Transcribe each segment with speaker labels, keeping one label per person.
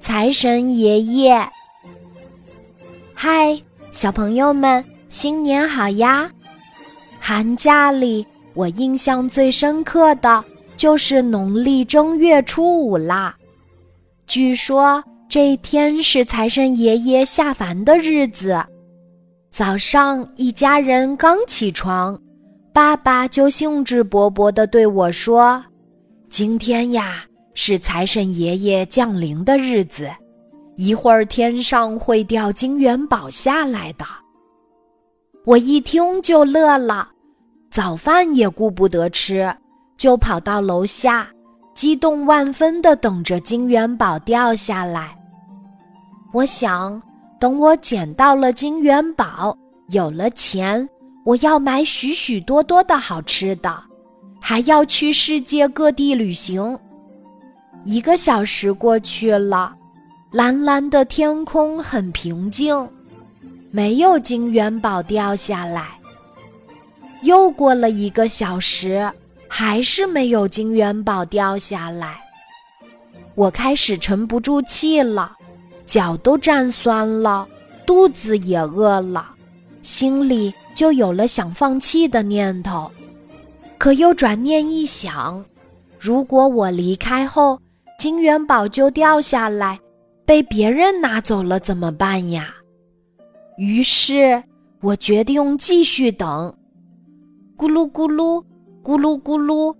Speaker 1: 财神爷爷。嗨，小朋友们，新年好呀！寒假里，我印象最深刻的就是农历正月初五啦。据说这一天是财神爷爷下凡的日子。早上，一家人刚起床，爸爸就兴致勃勃地对我说：“今天呀，是财神爷爷降临的日子，一会儿天上会掉金元宝下来的。”我一听就乐了，早饭也顾不得吃，就跑到楼下，激动万分的等着金元宝掉下来。我想。等我捡到了金元宝，有了钱，我要买许许多多的好吃的，还要去世界各地旅行。一个小时过去了，蓝蓝的天空很平静，没有金元宝掉下来。又过了一个小时，还是没有金元宝掉下来。我开始沉不住气了。脚都站酸了，肚子也饿了，心里就有了想放弃的念头。可又转念一想，如果我离开后，金元宝就掉下来，被别人拿走了怎么办呀？于是我决定继续等。咕噜咕噜，咕噜咕噜，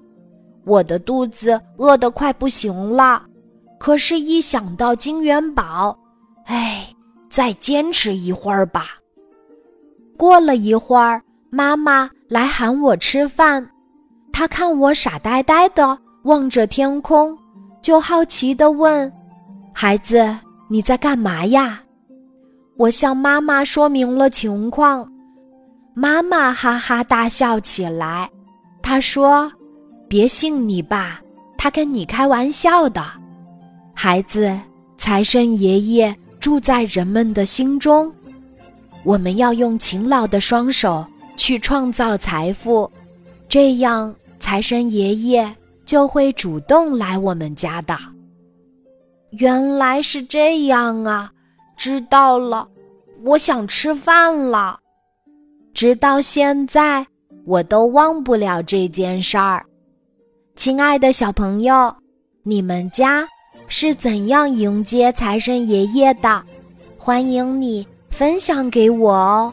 Speaker 1: 我的肚子饿得快不行了。可是，一想到金元宝，哎，再坚持一会儿吧。过了一会儿，妈妈来喊我吃饭，她看我傻呆呆的望着天空，就好奇的问：“孩子，你在干嘛呀？”我向妈妈说明了情况，妈妈哈哈大笑起来。她说：“别信你爸，他跟你开玩笑的。”孩子，财神爷爷住在人们的心中，我们要用勤劳的双手去创造财富，这样财神爷爷就会主动来我们家的。原来是这样啊，知道了。我想吃饭了，直到现在我都忘不了这件事儿。亲爱的小朋友，你们家？是怎样迎接财神爷爷的？欢迎你分享给我哦！